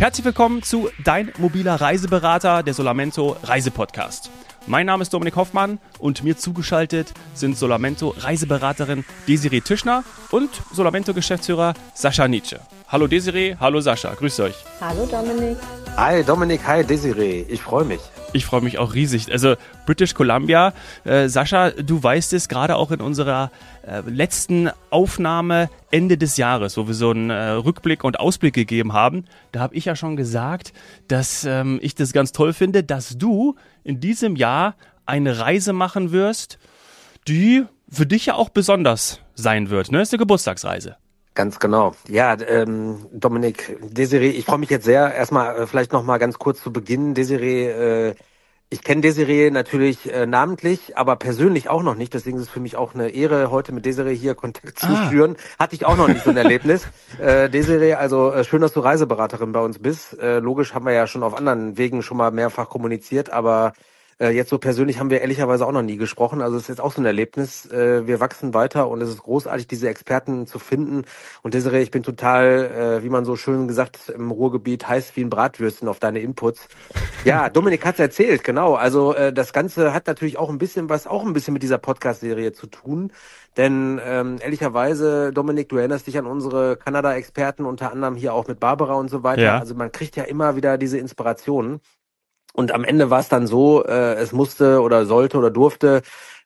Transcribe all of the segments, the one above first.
Herzlich willkommen zu Dein mobiler Reiseberater, der Solamento Reisepodcast. Mein Name ist Dominik Hoffmann und mir zugeschaltet sind Solamento Reiseberaterin Desiree Tischner und Solamento Geschäftsführer Sascha Nietzsche. Hallo Desiree, hallo Sascha, grüßt euch. Hallo Dominik. Hi Dominik, hi Desiree, ich freue mich. Ich freue mich auch riesig. Also British Columbia, äh, Sascha, du weißt es gerade auch in unserer äh, letzten Aufnahme Ende des Jahres, wo wir so einen äh, Rückblick und Ausblick gegeben haben. Da habe ich ja schon gesagt, dass ähm, ich das ganz toll finde, dass du in diesem Jahr eine Reise machen wirst, die für dich ja auch besonders sein wird. Ne? Das ist eine Geburtstagsreise. Ganz genau. Ja, ähm, Dominik, Desiree, ich freue mich jetzt sehr. Erstmal äh, vielleicht noch mal ganz kurz zu Beginn. Desiree, äh, ich kenne Desiree natürlich äh, namentlich, aber persönlich auch noch nicht. Deswegen ist es für mich auch eine Ehre, heute mit Desiree hier Kontakt zu ah. führen. Hatte ich auch noch nicht so ein Erlebnis. Äh, Desiree, also äh, schön, dass du Reiseberaterin bei uns bist. Äh, logisch haben wir ja schon auf anderen Wegen schon mal mehrfach kommuniziert, aber äh, jetzt so persönlich haben wir ehrlicherweise auch noch nie gesprochen. Also es ist jetzt auch so ein Erlebnis. Äh, wir wachsen weiter und es ist großartig, diese Experten zu finden. Und Desiree, ich bin total, äh, wie man so schön gesagt im Ruhrgebiet, heiß wie ein Bratwürstchen auf deine Inputs. Ja, Dominik hat's erzählt, genau. Also äh, das Ganze hat natürlich auch ein bisschen was, auch ein bisschen mit dieser Podcast-Serie zu tun. Denn ähm, ehrlicherweise, Dominik, du erinnerst dich an unsere Kanada-Experten, unter anderem hier auch mit Barbara und so weiter. Ja. Also man kriegt ja immer wieder diese Inspirationen. Und am Ende war es dann so, äh, es musste oder sollte oder durfte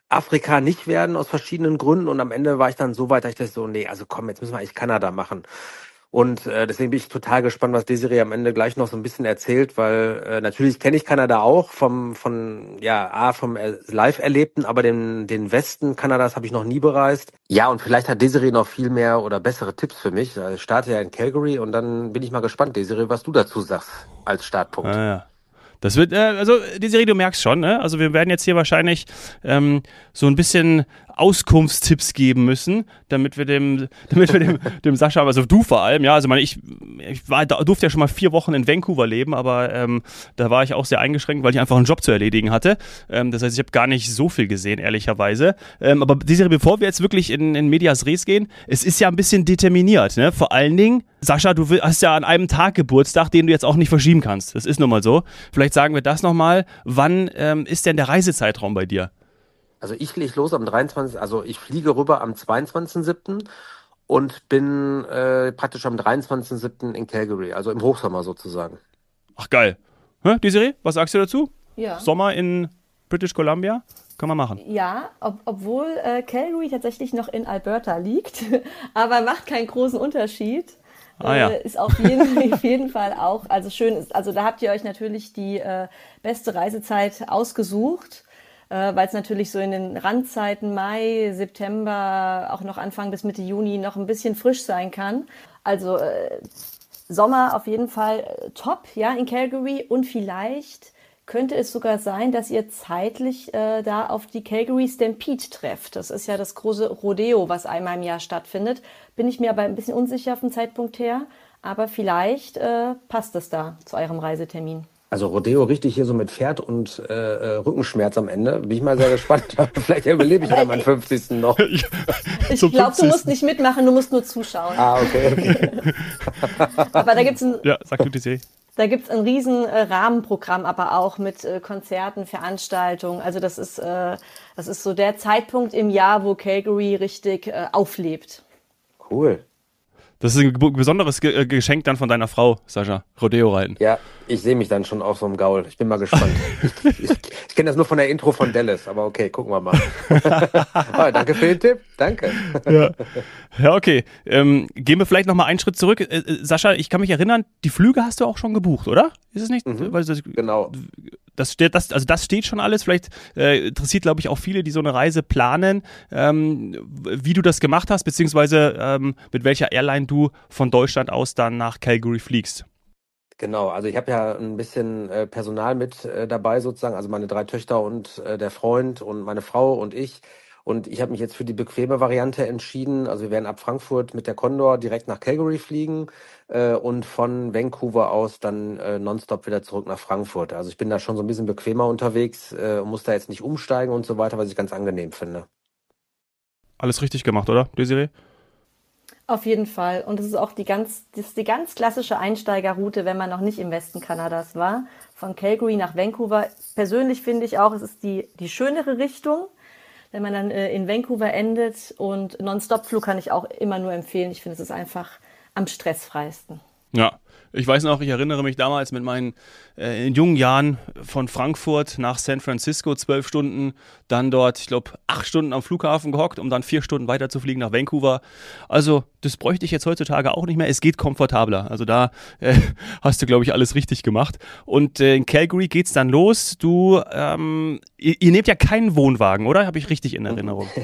Afrika nicht werden aus verschiedenen Gründen. Und am Ende war ich dann so weit, dass ich dachte so, nee, also komm, jetzt müssen wir eigentlich Kanada machen. Und äh, deswegen bin ich total gespannt, was Desiree am Ende gleich noch so ein bisschen erzählt, weil äh, natürlich kenne ich Kanada auch vom von ja a vom Live erlebten, aber den den Westen Kanadas habe ich noch nie bereist. Ja und vielleicht hat Desiree noch viel mehr oder bessere Tipps für mich. Ich starte ja in Calgary und dann bin ich mal gespannt, Desiree, was du dazu sagst als Startpunkt. Ah, ja. Das wird, äh, also Desiree, du merkst schon, ne? Also wir werden jetzt hier wahrscheinlich ähm, so ein bisschen Auskunftstipps geben müssen, damit wir dem, damit wir dem, dem Sascha, also du vor allem, ja, also meine, ich, ich war, durfte ja schon mal vier Wochen in Vancouver leben, aber ähm, da war ich auch sehr eingeschränkt, weil ich einfach einen Job zu erledigen hatte. Ähm, das heißt, ich habe gar nicht so viel gesehen, ehrlicherweise. Ähm, aber Desiree, bevor wir jetzt wirklich in, in Medias Res gehen, es ist ja ein bisschen determiniert, ne? Vor allen Dingen, Sascha, du hast ja an einem Tag Geburtstag, den du jetzt auch nicht verschieben kannst. Das ist nun mal so. Vielleicht sagen wir das nochmal. Wann ähm, ist denn der Reisezeitraum bei dir? Also ich lege los am 23. Also ich fliege rüber am 22.07. und bin äh, praktisch am 23.07. in Calgary, also im Hochsommer sozusagen. Ach geil. Hä, Desiree, was sagst du dazu? Ja. Sommer in British Columbia? Kann man machen. Ja, ob, obwohl äh, Calgary tatsächlich noch in Alberta liegt, aber macht keinen großen Unterschied. Ah, ja. Äh, ist auf jeden, auf jeden Fall auch, also schön also da habt ihr euch natürlich die äh, beste Reisezeit ausgesucht äh, weil es natürlich so in den Randzeiten Mai, September, auch noch Anfang bis Mitte Juni noch ein bisschen frisch sein kann. Also äh, Sommer auf jeden Fall äh, top, ja, in Calgary und vielleicht könnte es sogar sein, dass ihr zeitlich äh, da auf die Calgary Stampede trefft. Das ist ja das große Rodeo, was einmal im Jahr stattfindet. Bin ich mir aber ein bisschen unsicher vom Zeitpunkt her, aber vielleicht äh, passt es da zu eurem Reisetermin. Also Rodeo richtig hier so mit Pferd und äh, äh Rückenschmerz am Ende. Bin ich mal sehr gespannt. Vielleicht überlebe ich ja meinen 50. noch. Ich glaube, du musst nicht mitmachen, du musst nur zuschauen. Ah, okay. okay. aber da gibt's ein... Ja, sag du die Da gibt's ein riesen äh, Rahmenprogramm, aber auch mit äh, Konzerten, Veranstaltungen. Also das ist, äh, das ist so der Zeitpunkt im Jahr, wo Calgary richtig äh, auflebt. Cool. Das ist ein besonderes äh, Geschenk dann von deiner Frau, Sascha. Rodeo reiten. Ja, ich sehe mich dann schon auf so einem Gaul. Ich bin mal gespannt. ich, ich, ich kenne das nur von der Intro von Dallas, aber okay, gucken wir mal. oh, danke für den Tipp. Danke. ja. ja, okay. Ähm, gehen wir vielleicht nochmal einen Schritt zurück. Äh, äh, Sascha, ich kann mich erinnern, die Flüge hast du auch schon gebucht, oder? Ist es nicht? Mhm, das, genau. Das steht, das, also das steht schon alles. Vielleicht äh, interessiert, glaube ich, auch viele, die so eine Reise planen, ähm, wie du das gemacht hast, beziehungsweise ähm, mit welcher Airline du von Deutschland aus dann nach Calgary fliegst. Genau, also ich habe ja ein bisschen äh, Personal mit äh, dabei sozusagen, also meine drei Töchter und äh, der Freund und meine Frau und ich. Und ich habe mich jetzt für die bequeme Variante entschieden. Also wir werden ab Frankfurt mit der Condor direkt nach Calgary fliegen äh, und von Vancouver aus dann äh, nonstop wieder zurück nach Frankfurt. Also ich bin da schon so ein bisschen bequemer unterwegs äh, und muss da jetzt nicht umsteigen und so weiter, was ich ganz angenehm finde. Alles richtig gemacht, oder, Desiree? Auf jeden Fall. Und es ist auch die ganz, das ist die ganz klassische Einsteigerroute, wenn man noch nicht im Westen Kanadas war. Von Calgary nach Vancouver. Persönlich finde ich auch, es ist die, die schönere Richtung, wenn man dann äh, in Vancouver endet. Und Non-Stop-Flug kann ich auch immer nur empfehlen. Ich finde, es ist einfach am stressfreisten. Ja, ich weiß noch, ich erinnere mich damals mit meinen äh, jungen Jahren von Frankfurt nach San Francisco zwölf Stunden, dann dort, ich glaube, acht Stunden am Flughafen gehockt, um dann vier Stunden weiter zu fliegen nach Vancouver. Also, das bräuchte ich jetzt heutzutage auch nicht mehr. Es geht komfortabler. Also da äh, hast du, glaube ich, alles richtig gemacht. Und äh, in Calgary geht's dann los. Du, ähm, ihr, ihr nehmt ja keinen Wohnwagen, oder? Habe ich richtig in Erinnerung?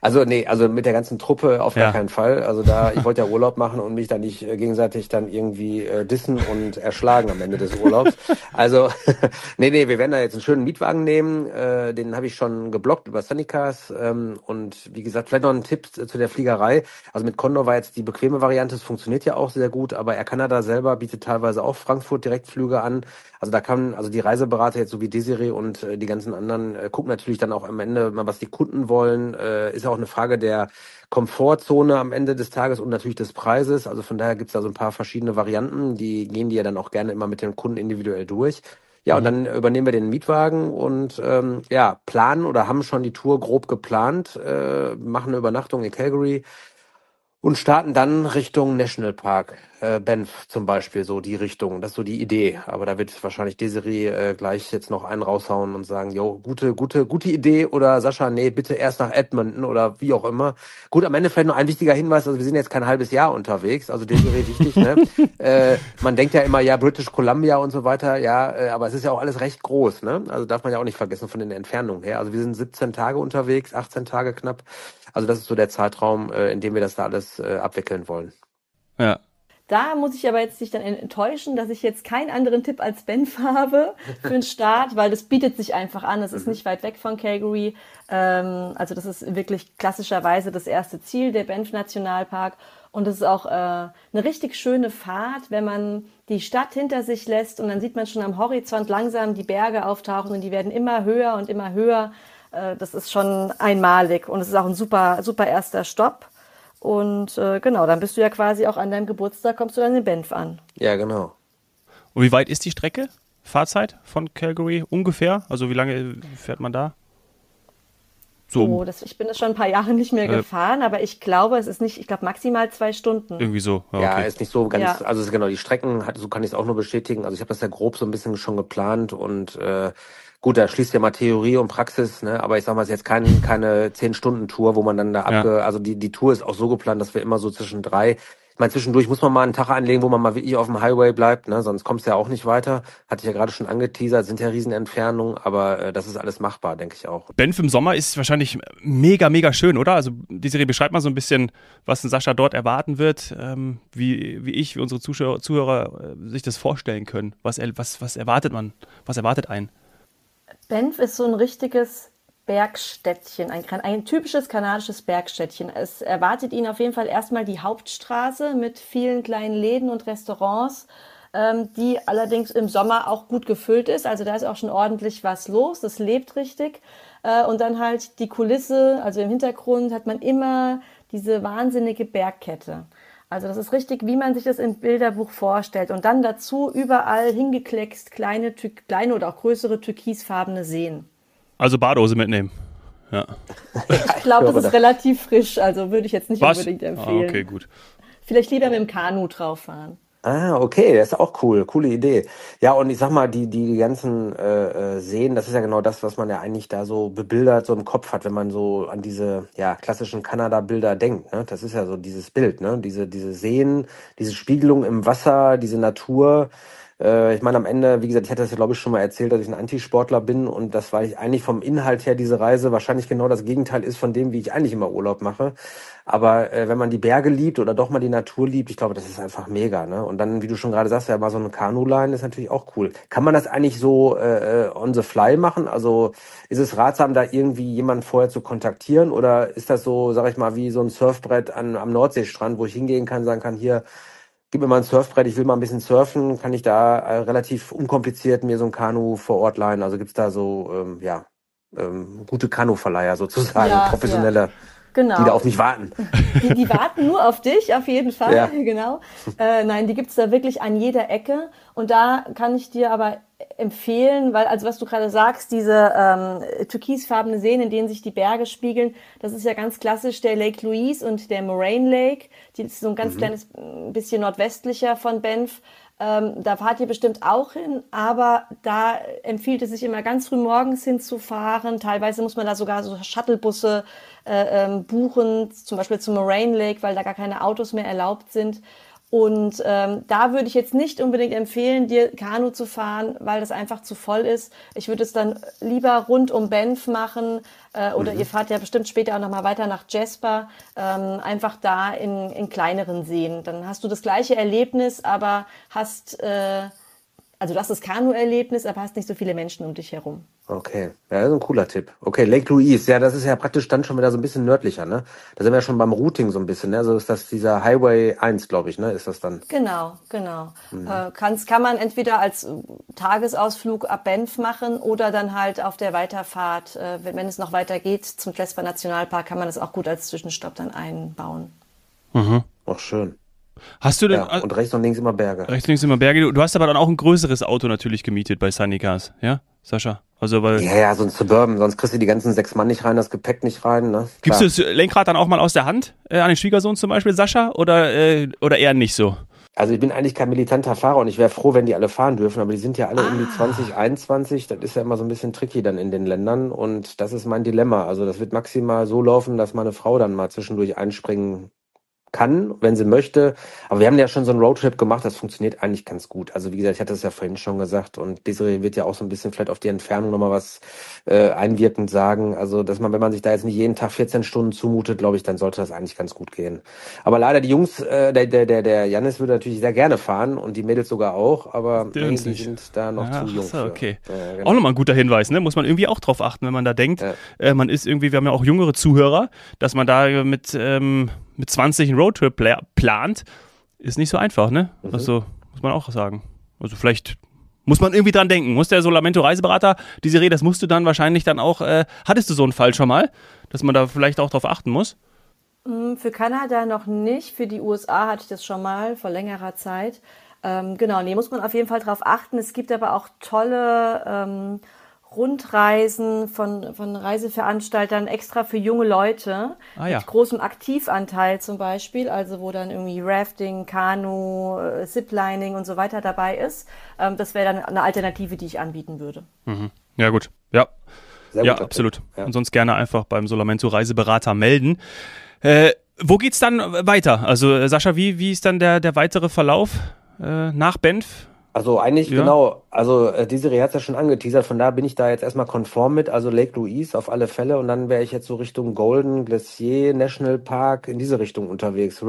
Also nee, also mit der ganzen Truppe auf gar keinen Fall. Also da, ich wollte ja Urlaub machen und mich da nicht äh, gegenseitig dann irgendwie äh, dissen und erschlagen am Ende des Urlaubs. Also nee, nee, wir werden da jetzt einen schönen Mietwagen nehmen. Äh, den habe ich schon geblockt über Sunnycars. Ähm, und wie gesagt, vielleicht noch ein Tipp zu der Fliegerei. Also mit Condor war jetzt die bequeme Variante. Es funktioniert ja auch sehr gut, aber Air Canada selber bietet teilweise auch Frankfurt Direktflüge an. Also da kann, also die Reiseberater jetzt so wie Desiree und äh, die ganzen anderen äh, gucken natürlich dann auch am Ende mal, was die Kunden wollen. Äh, ist ja auch eine Frage der Komfortzone am Ende des Tages und natürlich des Preises. Also von daher gibt's da so ein paar verschiedene Varianten. Die gehen die ja dann auch gerne immer mit dem Kunden individuell durch. Ja, und mhm. dann übernehmen wir den Mietwagen und ähm, ja, planen oder haben schon die Tour grob geplant, äh, machen eine Übernachtung in Calgary und starten dann Richtung Nationalpark äh, Banff zum Beispiel, so die Richtung. Das ist so die Idee. Aber da wird wahrscheinlich Desiree äh, gleich jetzt noch einen raushauen und sagen, jo, gute, gute, gute Idee oder Sascha, nee, bitte erst nach Edmonton oder wie auch immer. Gut, am Ende vielleicht noch ein wichtiger Hinweis, also wir sind jetzt kein halbes Jahr unterwegs, also Desiree wichtig, ne? äh, man denkt ja immer, ja, British Columbia und so weiter, ja, äh, aber es ist ja auch alles recht groß, ne? Also darf man ja auch nicht vergessen von den Entfernungen her. Also wir sind 17 Tage unterwegs, 18 Tage knapp. Also das ist so der Zeitraum, äh, in dem wir das da alles äh, abwickeln wollen. Ja, da muss ich aber jetzt dich dann enttäuschen, dass ich jetzt keinen anderen Tipp als Benf habe für den Start, weil das bietet sich einfach an. Es ist mhm. nicht weit weg von Calgary. Ähm, also das ist wirklich klassischerweise das erste Ziel, der Banff Nationalpark. Und es ist auch äh, eine richtig schöne Fahrt, wenn man die Stadt hinter sich lässt und dann sieht man schon am Horizont langsam die Berge auftauchen und die werden immer höher und immer höher. Äh, das ist schon einmalig und es ist auch ein super, super erster Stopp. Und äh, genau, dann bist du ja quasi auch an deinem Geburtstag, kommst du dann in Banff an. Ja, genau. Und wie weit ist die Strecke? Fahrzeit von Calgary ungefähr? Also wie lange fährt man da? So. Oh, das, ich bin das schon ein paar Jahre nicht mehr äh, gefahren, aber ich glaube, es ist nicht, ich glaube maximal zwei Stunden. Irgendwie so. Ja, okay. ja ist nicht so ganz, ja. also genau, die Strecken, so kann ich es auch nur bestätigen. Also ich habe das ja grob so ein bisschen schon geplant und äh, Gut, da schließt ja mal Theorie und Praxis, ne? aber ich sag mal, es ist jetzt kein, keine zehn-Stunden-Tour, wo man dann da abge... Ja. Also die, die Tour ist auch so geplant, dass wir immer so zwischen drei... Ich meine, zwischendurch muss man mal einen Tag anlegen, wo man mal wirklich auf dem Highway bleibt, ne? sonst kommst du ja auch nicht weiter. Hatte ich ja gerade schon angeteasert, sind ja Riesenentfernungen, aber äh, das ist alles machbar, denke ich auch. Benf im Sommer ist wahrscheinlich mega, mega schön, oder? Also die Serie beschreibt mal so ein bisschen, was ein Sascha dort erwarten wird, ähm, wie, wie ich, wie unsere Zuschauer, Zuhörer äh, sich das vorstellen können. Was, was, was erwartet man? Was erwartet einen? Banff ist so ein richtiges Bergstädtchen, ein, ein, typisches kanadisches Bergstädtchen. Es erwartet ihn auf jeden Fall erstmal die Hauptstraße mit vielen kleinen Läden und Restaurants, ähm, die allerdings im Sommer auch gut gefüllt ist. Also da ist auch schon ordentlich was los, das lebt richtig. Äh, und dann halt die Kulisse, also im Hintergrund hat man immer diese wahnsinnige Bergkette. Also das ist richtig, wie man sich das im Bilderbuch vorstellt. Und dann dazu überall hingekleckst kleine, kleine oder auch größere türkisfarbene Seen. Also Badehose mitnehmen. Ja. Ich glaube, das ist relativ frisch, also würde ich jetzt nicht Was? unbedingt empfehlen. Ah, okay, gut. Vielleicht lieber mit dem Kanu drauf fahren. Ah, okay, das ist auch cool, coole Idee. Ja, und ich sag mal, die, die ganzen äh, äh, Seen, das ist ja genau das, was man ja eigentlich da so bebildert, so im Kopf hat, wenn man so an diese ja, klassischen Kanada-Bilder denkt. Ne? Das ist ja so dieses Bild, ne? Diese, diese Seen, diese Spiegelung im Wasser, diese Natur. Äh, ich meine, am Ende, wie gesagt, ich hatte das ja, glaube ich, schon mal erzählt, dass ich ein Antisportler bin und das war ich eigentlich vom Inhalt her diese Reise wahrscheinlich genau das Gegenteil ist von dem, wie ich eigentlich immer Urlaub mache. Aber äh, wenn man die Berge liebt oder doch mal die Natur liebt, ich glaube, das ist einfach mega. Ne? Und dann, wie du schon gerade sagst, ja, mal so eine Kanuline ist natürlich auch cool. Kann man das eigentlich so äh, äh, on the fly machen? Also ist es ratsam, da irgendwie jemanden vorher zu kontaktieren? Oder ist das so, sag ich mal, wie so ein Surfbrett an, am Nordseestrand, wo ich hingehen kann, sagen kann, hier, gib mir mal ein Surfbrett, ich will mal ein bisschen surfen, kann ich da äh, relativ unkompliziert mir so ein Kanu vor Ort leihen? Also gibt's da so, ähm, ja, ähm, gute Kanuverleiher sozusagen, ja, professionelle. Ja. Genau. Die da auf mich warten. Die, die warten nur auf dich, auf jeden Fall, ja. genau. Äh, nein, die gibt's da wirklich an jeder Ecke. Und da kann ich dir aber empfehlen, weil, also was du gerade sagst, diese ähm, türkisfarbene Seen, in denen sich die Berge spiegeln, das ist ja ganz klassisch der Lake Louise und der Moraine Lake. Die ist so ein ganz mhm. kleines bisschen nordwestlicher von Banff. Ähm, da fahrt ihr bestimmt auch hin, aber da empfiehlt es sich immer ganz früh morgens hinzufahren. Teilweise muss man da sogar so Shuttlebusse äh, ähm, buchen, zum Beispiel zum Moraine Lake, weil da gar keine Autos mehr erlaubt sind. Und ähm, da würde ich jetzt nicht unbedingt empfehlen, dir Kanu zu fahren, weil das einfach zu voll ist. Ich würde es dann lieber rund um Banff machen äh, oder mhm. ihr fahrt ja bestimmt später auch nochmal weiter nach Jasper, ähm, einfach da in, in kleineren Seen. Dann hast du das gleiche Erlebnis, aber hast, äh, also du hast das Kanu-Erlebnis, aber hast nicht so viele Menschen um dich herum. Okay, ja, das ist ein cooler Tipp. Okay, Lake Louise, ja, das ist ja praktisch dann schon wieder so ein bisschen nördlicher, ne? Da sind wir ja schon beim Routing so ein bisschen, ne? Also ist das dieser Highway 1, glaube ich, ne? Ist das dann? Genau, genau. Mhm. Äh, kann's, kann man entweder als Tagesausflug ab Banff machen oder dann halt auf der Weiterfahrt, äh, wenn, wenn es noch weiter geht zum Jasper Nationalpark, kann man das auch gut als Zwischenstopp dann einbauen. Mhm. Ach, schön. Hast du denn. Ja, und rechts und links immer Berge. Rechts und links immer Berge. Du, hast aber dann auch ein größeres Auto natürlich gemietet bei Sunny Cars, ja, Sascha? Also weil. Ja, ja, so ein Suburban, sonst kriegst du die ganzen sechs Mann nicht rein, das Gepäck nicht rein, ne? Gibst du das Lenkrad dann auch mal aus der Hand äh, an den Schwiegersohn zum Beispiel, Sascha? Oder, äh, oder eher nicht so? Also ich bin eigentlich kein militanter Fahrer und ich wäre froh, wenn die alle fahren dürfen, aber die sind ja alle ah. um die 20, 21. Das ist ja immer so ein bisschen tricky dann in den Ländern und das ist mein Dilemma. Also das wird maximal so laufen, dass meine Frau dann mal zwischendurch einspringen kann, wenn sie möchte. Aber wir haben ja schon so einen Roadtrip gemacht, das funktioniert eigentlich ganz gut. Also wie gesagt, ich hatte es ja vorhin schon gesagt und Desiree wird ja auch so ein bisschen vielleicht auf die Entfernung nochmal was äh, einwirkend sagen. Also dass man, wenn man sich da jetzt nicht jeden Tag 14 Stunden zumutet, glaube ich, dann sollte das eigentlich ganz gut gehen. Aber leider die Jungs, äh, der, der, der, der Janis würde natürlich sehr gerne fahren und die Mädels sogar auch, aber die sind da noch ja, zu jung. So, okay. Äh, genau. Auch nochmal ein guter Hinweis, ne? Muss man irgendwie auch drauf achten, wenn man da denkt, ja. äh, man ist irgendwie, wir haben ja auch jüngere Zuhörer, dass man da mit ähm, mit 20 einen Roadtrip pla plant, ist nicht so einfach, ne? Mhm. Also, muss man auch sagen. Also vielleicht muss man irgendwie dran denken. Muss der Solamento Reiseberater, diese Rede, das musst du dann wahrscheinlich dann auch, äh, hattest du so einen Fall schon mal, dass man da vielleicht auch drauf achten muss? Mm, für Kanada noch nicht, für die USA hatte ich das schon mal vor längerer Zeit. Ähm, genau, nee, muss man auf jeden Fall drauf achten. Es gibt aber auch tolle ähm, Rundreisen von, von Reiseveranstaltern extra für junge Leute ah, ja. mit großem Aktivanteil zum Beispiel, also wo dann irgendwie Rafting, Kanu, äh, Ziplining und so weiter dabei ist. Ähm, das wäre dann eine Alternative, die ich anbieten würde. Mhm. Ja gut, ja, ja absolut. Ja. Und sonst gerne einfach beim Solamento Reiseberater melden. Äh, wo geht's dann weiter? Also äh, Sascha, wie, wie ist dann der, der weitere Verlauf äh, nach Benf? Also eigentlich ja. genau, also äh, diese hat ja schon angeteasert, von da bin ich da jetzt erstmal konform mit, also Lake Louise auf alle Fälle und dann wäre ich jetzt so Richtung Golden Glacier National Park in diese Richtung unterwegs,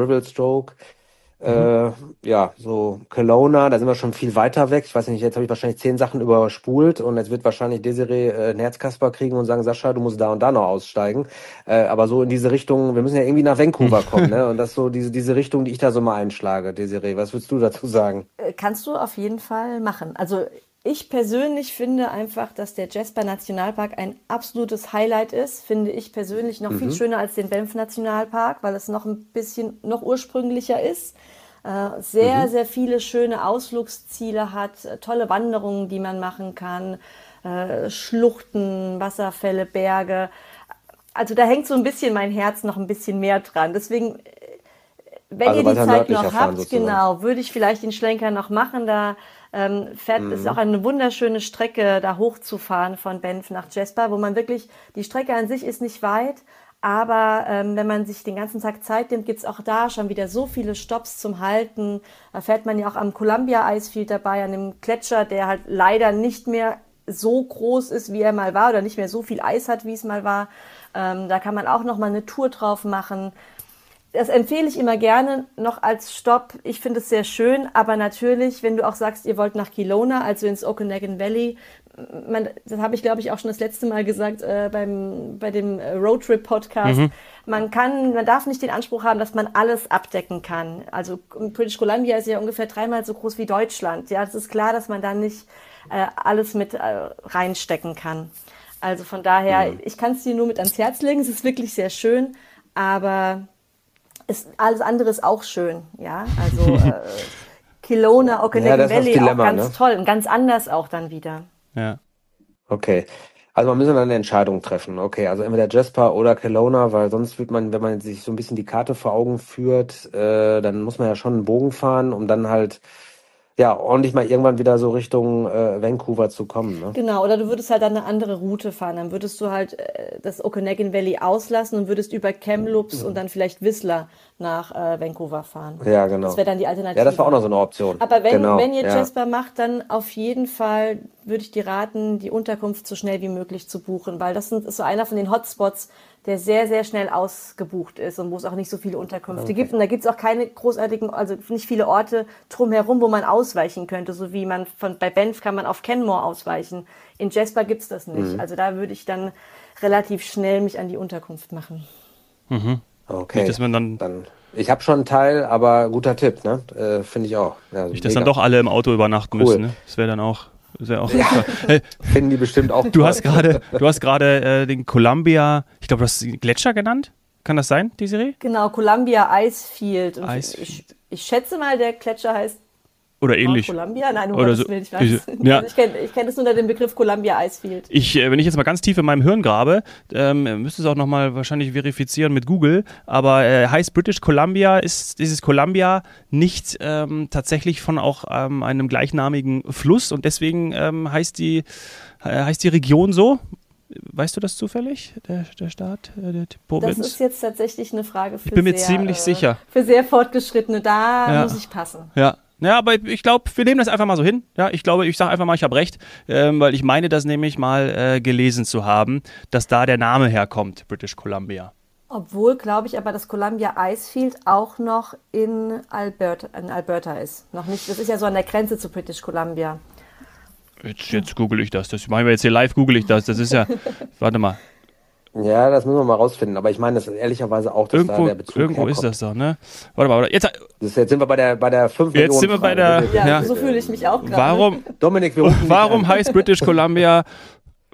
Rivelstroke, äh, ja, so Kelowna, da sind wir schon viel weiter weg. Ich weiß nicht, jetzt habe ich wahrscheinlich zehn Sachen überspult und jetzt wird wahrscheinlich Desiree äh, ein Herzkasper kriegen und sagen, Sascha, du musst da und da noch aussteigen. Äh, aber so in diese Richtung, wir müssen ja irgendwie nach Vancouver kommen, ne? Und das ist so diese, diese Richtung, die ich da so mal einschlage, Desiree. Was würdest du dazu sagen? Äh, kannst du auf jeden Fall machen. Also ich persönlich finde einfach, dass der Jasper Nationalpark ein absolutes Highlight ist. Finde ich persönlich noch mhm. viel schöner als den Banff Nationalpark, weil es noch ein bisschen noch ursprünglicher ist. Äh, sehr, mhm. sehr viele schöne Ausflugsziele hat, äh, tolle Wanderungen, die man machen kann, äh, Schluchten, Wasserfälle, Berge. Also da hängt so ein bisschen mein Herz noch ein bisschen mehr dran. Deswegen, wenn also ihr die Zeit noch habt, genau, würde ich vielleicht den Schlenker noch machen. Da ähm, fährt, mhm. ist auch eine wunderschöne Strecke, da hochzufahren von Banff nach Jasper, wo man wirklich, die Strecke an sich ist nicht weit, aber ähm, wenn man sich den ganzen Tag Zeit nimmt, gibt's auch da schon wieder so viele Stops zum Halten. Da fährt man ja auch am Columbia Icefield dabei, an dem Gletscher, der halt leider nicht mehr so groß ist, wie er mal war, oder nicht mehr so viel Eis hat, wie es mal war. Ähm, da kann man auch noch mal eine Tour drauf machen das empfehle ich immer gerne noch als Stopp. Ich finde es sehr schön, aber natürlich, wenn du auch sagst, ihr wollt nach Kelowna, also ins Okanagan Valley, man, das habe ich glaube ich auch schon das letzte Mal gesagt äh, beim bei dem Roadtrip Podcast. Mhm. Man kann, man darf nicht den Anspruch haben, dass man alles abdecken kann. Also British Columbia ist ja ungefähr dreimal so groß wie Deutschland. Ja, es ist klar, dass man da nicht äh, alles mit äh, reinstecken kann. Also von daher, mhm. ich kann es dir nur mit ans Herz legen. Es ist wirklich sehr schön aber ist, alles andere ist auch schön, ja. Also äh, Kelowna, Okanagan ja, Valley Dilemma, auch ganz ne? toll und ganz anders auch dann wieder. Ja. Okay. Also man müssen dann eine Entscheidung treffen. Okay, also entweder Jasper oder Kelowna, weil sonst wird man, wenn man sich so ein bisschen die Karte vor Augen führt, äh, dann muss man ja schon einen Bogen fahren, um dann halt ja, ordentlich mal irgendwann wieder so Richtung äh, Vancouver zu kommen. Ne? Genau, oder du würdest halt dann eine andere Route fahren. Dann würdest du halt äh, das Okanagan Valley auslassen und würdest über Kamloops mhm. und dann vielleicht Whistler nach äh, Vancouver fahren. Ja, genau. Das wäre dann die Alternative. Ja, das war auch noch so eine Option. Aber wenn, genau, wenn ihr ja. Jasper macht, dann auf jeden Fall würde ich dir raten, die Unterkunft so schnell wie möglich zu buchen, weil das ist so einer von den Hotspots, der sehr, sehr schnell ausgebucht ist und wo es auch nicht so viele Unterkünfte okay. gibt. Und da gibt es auch keine großartigen, also nicht viele Orte drumherum, wo man ausweichen könnte. So wie man von bei Banff kann man auf Kenmore ausweichen. In Jasper gibt es das nicht. Mhm. Also da würde ich dann relativ schnell mich an die Unterkunft machen. Mhm. Okay. Nicht, dass man dann, dann ich habe schon einen Teil, aber guter Tipp, ne? Äh, Finde ich auch. Ja, nicht, dass dann doch alle im Auto übernachten cool. müssen. Ne? Das wäre dann auch ist ja auch ja, hey, finden die bestimmt auch. Du hast gerade, du hast gerade äh, den Columbia, ich glaube, du hast Gletscher genannt. Kann das sein, die Serie? Genau, Columbia Icefield. Icefield. Ich, ich, schätze mal, der Gletscher heißt oder ähnlich. Columbia? Nein, Oder so. Will, ich weiß. Ja. ich kenne kenn das unter dem Begriff Columbia Icefield. Ich, äh, wenn ich jetzt mal ganz tief in meinem Hirn grabe, ähm, müsste es auch nochmal wahrscheinlich verifizieren mit Google, aber äh, heißt British Columbia, ist dieses Columbia nicht ähm, tatsächlich von auch ähm, einem gleichnamigen Fluss und deswegen ähm, heißt, die, äh, heißt die Region so? Weißt du das zufällig, der, der Staat, äh, der Provinz? Das ist jetzt tatsächlich eine Frage für Ich bin mir sehr, ziemlich äh, sicher. Für sehr Fortgeschrittene, da ja. muss ich passen. Ja, ja, aber ich glaube, wir nehmen das einfach mal so hin. Ja, ich glaube, ich sage einfach mal, ich habe recht, ähm, weil ich meine das nämlich mal äh, gelesen zu haben, dass da der Name herkommt, British Columbia. Obwohl, glaube ich, aber das Columbia Icefield auch noch in Alberta, in Alberta ist. Noch nicht, das ist ja so an der Grenze zu British Columbia. Jetzt, jetzt google ich das. Das machen wir jetzt hier live, google ich das. Das ist ja, warte mal, ja, das müssen wir mal rausfinden. Aber ich meine, das ist ehrlicherweise auch, dass irgendwo, da der Bezug Irgendwo herkommt. ist das doch, ne? Warte mal, warte. Jetzt, das, jetzt sind wir bei der, bei der 5 Jetzt Millionen sind wir bei der, ja, ja. so fühle ich mich auch gerade. Warum, Dominik, warum heißt British Columbia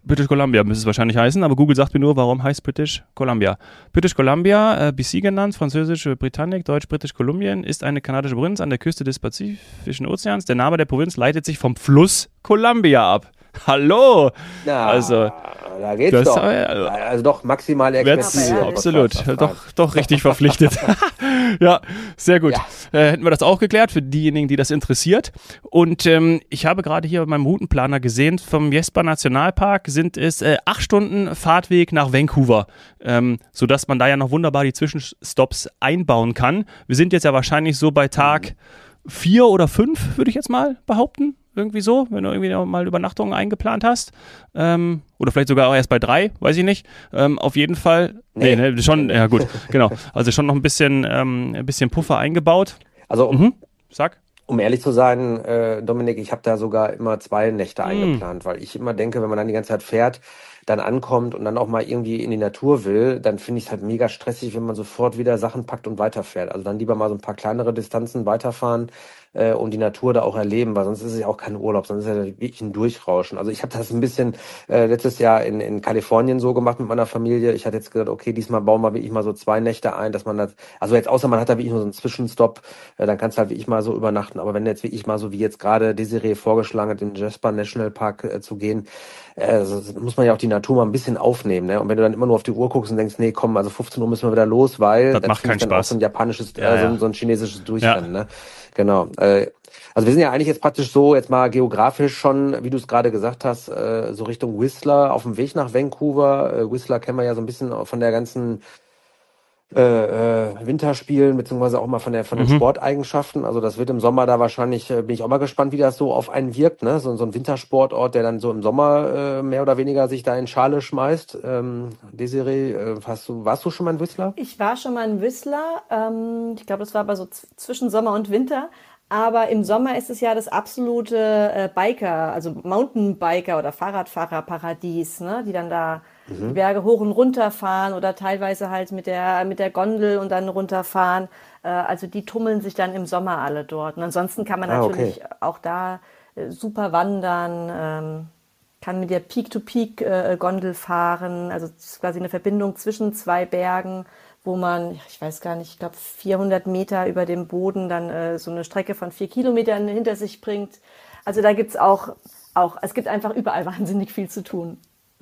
British Columbia müsste es wahrscheinlich heißen, aber Google sagt mir nur, warum heißt British Columbia. British Columbia, äh, BC genannt, französische Britannik, deutsch British Kolumbien, ist eine kanadische Provinz an der Küste des Pazifischen Ozeans. Der Name der Provinz leitet sich vom Fluss Columbia ab. Hallo! Ja, also, da geht's das, doch. Also doch maximale Expertise. Absolut, doch, doch richtig verpflichtet. ja, sehr gut. Ja. Äh, hätten wir das auch geklärt für diejenigen, die das interessiert. Und ähm, ich habe gerade hier bei meinem Routenplaner gesehen, vom Jesper Nationalpark sind es äh, acht Stunden Fahrtweg nach Vancouver, ähm, sodass man da ja noch wunderbar die Zwischenstops einbauen kann. Wir sind jetzt ja wahrscheinlich so bei Tag mhm. vier oder fünf, würde ich jetzt mal behaupten irgendwie so, wenn du irgendwie mal Übernachtungen eingeplant hast. Ähm, oder vielleicht sogar auch erst bei drei, weiß ich nicht. Ähm, auf jeden Fall. Nee, nee, nee schon, ja gut, genau. Also schon noch ein bisschen, ähm, ein bisschen Puffer eingebaut. Also, mhm. sag. Um ehrlich zu sein, äh, Dominik, ich habe da sogar immer zwei Nächte mhm. eingeplant, weil ich immer denke, wenn man dann die ganze Zeit fährt, dann ankommt und dann auch mal irgendwie in die Natur will, dann finde ich es halt mega stressig, wenn man sofort wieder Sachen packt und weiterfährt. Also dann lieber mal so ein paar kleinere Distanzen weiterfahren äh, und die Natur da auch erleben, weil sonst ist es ja auch kein Urlaub, sonst ist es ja wirklich ein Durchrauschen. Also ich habe das ein bisschen äh, letztes Jahr in, in Kalifornien so gemacht mit meiner Familie. Ich hatte jetzt gesagt, okay, diesmal bauen wir wirklich mal so zwei Nächte ein, dass man das, also jetzt außer man hat da wirklich nur so einen Zwischenstopp, äh, dann kannst du halt wirklich mal so übernachten. Aber wenn jetzt wirklich mal so wie jetzt gerade Desiree vorgeschlagen hat, in Jasper National Park äh, zu gehen, äh, also muss man ja auch die Natur mal ein bisschen aufnehmen. Ne? Und wenn du dann immer nur auf die Uhr guckst und denkst, nee, komm, also 15 Uhr müssen wir wieder los, weil das macht keinen dann Spaß. auch so ein japanisches, ja, äh, so, so, ein chinesisches Durchrennen. Ja. Ne? Genau. Äh, also wir sind ja eigentlich jetzt praktisch so, jetzt mal geografisch schon, wie du es gerade gesagt hast, äh, so Richtung Whistler auf dem Weg nach Vancouver. Äh, Whistler kennen wir ja so ein bisschen von der ganzen äh, äh, Winterspielen, beziehungsweise auch mal von der von den mhm. Sporteigenschaften. Also das wird im Sommer da wahrscheinlich, äh, bin ich auch mal gespannt, wie das so auf einen wirkt, ne? So, so ein Wintersportort, der dann so im Sommer äh, mehr oder weniger sich da in Schale schmeißt. Ähm, Desiree, äh, hast du, warst du schon mal in Whistler? Ich war schon mal in Whistler. Ähm, ich glaube, das war aber so zwischen Sommer und Winter. Aber im Sommer ist es ja das absolute äh, Biker, also Mountainbiker oder Fahrradfahrerparadies, ne? die dann da mhm. die Berge hoch und runter fahren oder teilweise halt mit der, mit der Gondel und dann runterfahren. Äh, also die tummeln sich dann im Sommer alle dort. Und ansonsten kann man ah, natürlich okay. auch da äh, super wandern, ähm, kann mit der Peak-to-Peak-Gondel äh, fahren. Also quasi eine Verbindung zwischen zwei Bergen wo man, ich weiß gar nicht, ich glaube 400 Meter über dem Boden dann äh, so eine Strecke von vier Kilometern hinter sich bringt. Also da gibt's auch, auch, es gibt einfach überall wahnsinnig viel zu tun.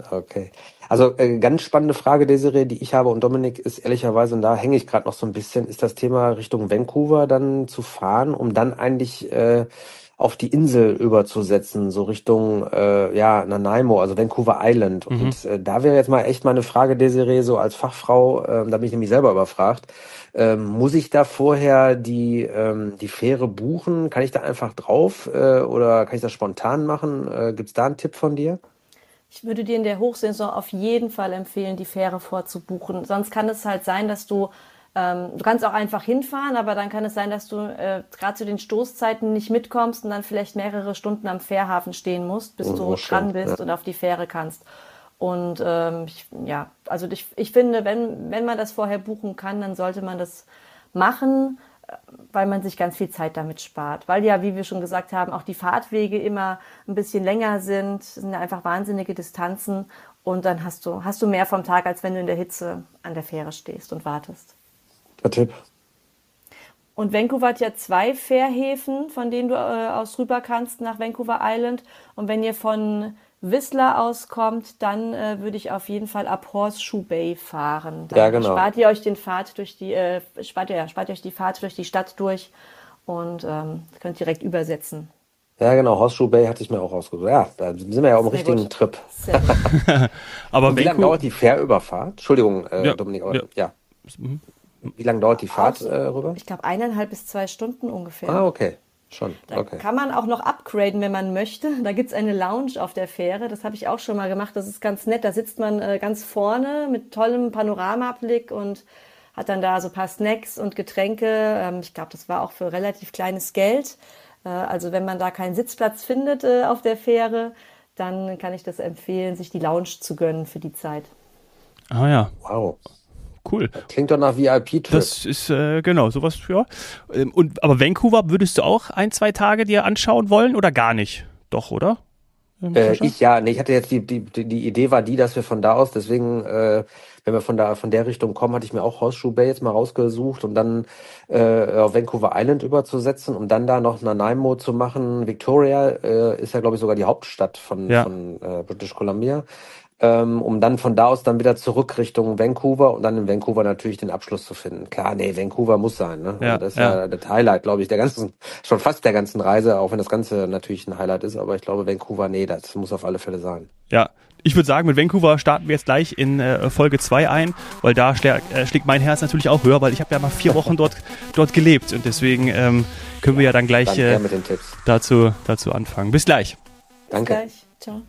Okay. Also äh, ganz spannende Frage, Desiree, die ich habe und Dominik ist ehrlicherweise, und da hänge ich gerade noch so ein bisschen, ist das Thema Richtung Vancouver dann zu fahren, um dann eigentlich äh, auf die Insel überzusetzen, so Richtung äh, ja Nanaimo, also Vancouver Island. Mhm. Und äh, da wäre jetzt mal echt meine Frage, Desiree, so als Fachfrau, äh, da bin ich nämlich selber überfragt. Ähm, muss ich da vorher die ähm, die Fähre buchen? Kann ich da einfach drauf äh, oder kann ich das spontan machen? Äh, Gibt es da einen Tipp von dir? Ich würde dir in der Hochsaison auf jeden Fall empfehlen, die Fähre vorzubuchen. Sonst kann es halt sein, dass du ähm, du kannst auch einfach hinfahren, aber dann kann es sein, dass du äh, gerade zu den Stoßzeiten nicht mitkommst und dann vielleicht mehrere Stunden am Fährhafen stehen musst, bis oh, du dran bist ja. und auf die Fähre kannst. Und ähm, ich, ja, also ich, ich finde, wenn, wenn man das vorher buchen kann, dann sollte man das machen, weil man sich ganz viel Zeit damit spart. Weil ja, wie wir schon gesagt haben, auch die Fahrtwege immer ein bisschen länger sind, sind einfach wahnsinnige Distanzen und dann hast du, hast du mehr vom Tag, als wenn du in der Hitze an der Fähre stehst und wartest. Der Tipp. Und Vancouver hat ja zwei Fährhäfen, von denen du äh, aus rüber kannst nach Vancouver Island. Und wenn ihr von Whistler auskommt, dann äh, würde ich auf jeden Fall ab Horseshoe Bay fahren. Dann ja, genau. spart ihr euch den Fahrt durch die, äh, spart ihr, spart ihr euch die Fahrt durch die Stadt durch und ähm, könnt direkt übersetzen. Ja, genau, Horseshoe Bay hatte ich mir auch ausgesucht. Ja, da sind wir ja auf dem richtigen gut. Trip. aber wie lange dauert die Fährüberfahrt? Entschuldigung, äh, ja, Dominik, aber, ja. ja. Mhm. Wie lange dauert die Fahrt äh, rüber? Ich glaube eineinhalb bis zwei Stunden ungefähr. Ah, okay. Schon. Da okay. kann man auch noch upgraden, wenn man möchte. Da gibt es eine Lounge auf der Fähre. Das habe ich auch schon mal gemacht. Das ist ganz nett. Da sitzt man äh, ganz vorne mit tollem Panoramablick und hat dann da so ein paar Snacks und Getränke. Ähm, ich glaube, das war auch für relativ kleines Geld. Äh, also wenn man da keinen Sitzplatz findet äh, auf der Fähre, dann kann ich das empfehlen, sich die Lounge zu gönnen für die Zeit. Ah ja. Wow. Cool. Klingt doch nach VIP-Trip. Das ist äh, genau sowas, ja. Ähm, und aber Vancouver würdest du auch ein, zwei Tage dir anschauen wollen oder gar nicht? Doch, oder? Ähm, äh, ich ja, nee, ich hatte jetzt die, die, die Idee war die, dass wir von da aus, deswegen, äh, wenn wir von da von der Richtung kommen, hatte ich mir auch Horseshoe Bay jetzt mal rausgesucht und dann äh, auf Vancouver Island überzusetzen, um dann da noch Nanaimo zu machen. Victoria äh, ist ja, glaube ich, sogar die Hauptstadt von, ja. von äh, British Columbia ähm, um dann von da aus dann wieder zurück Richtung Vancouver und dann in Vancouver natürlich den Abschluss zu finden. Klar, nee, Vancouver muss sein. Ne? Ja, also das ist ja. ja das Highlight, glaube ich, der ganzen, schon fast der ganzen Reise, auch wenn das Ganze natürlich ein Highlight ist, aber ich glaube, Vancouver, nee, das muss auf alle Fälle sein. Ja, ich würde sagen, mit Vancouver starten wir jetzt gleich in äh, Folge 2 ein, weil da schlägt, äh, schlägt mein Herz natürlich auch höher, weil ich habe ja mal vier Wochen dort, dort gelebt und deswegen ähm, können wir ja dann gleich äh, dazu, dazu anfangen. Bis gleich. Danke. Bis gleich. Ciao.